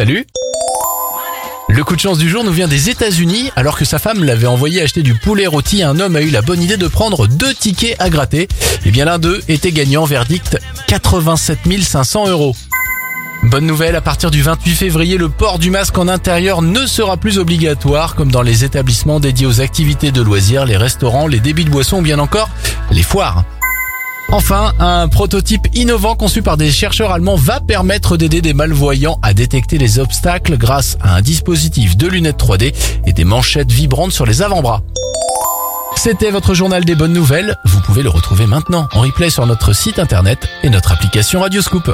Salut le coup de chance du jour nous vient des États-Unis. Alors que sa femme l'avait envoyé acheter du poulet rôti, un homme a eu la bonne idée de prendre deux tickets à gratter. Et bien l'un d'eux était gagnant, verdict 87 500 euros. Bonne nouvelle, à partir du 28 février, le port du masque en intérieur ne sera plus obligatoire, comme dans les établissements dédiés aux activités de loisirs, les restaurants, les débits de boissons ou bien encore les foires. Enfin, un prototype innovant conçu par des chercheurs allemands va permettre d'aider des malvoyants à détecter les obstacles grâce à un dispositif de lunettes 3D et des manchettes vibrantes sur les avant-bras. C'était votre journal des bonnes nouvelles. Vous pouvez le retrouver maintenant en replay sur notre site internet et notre application Radioscoop.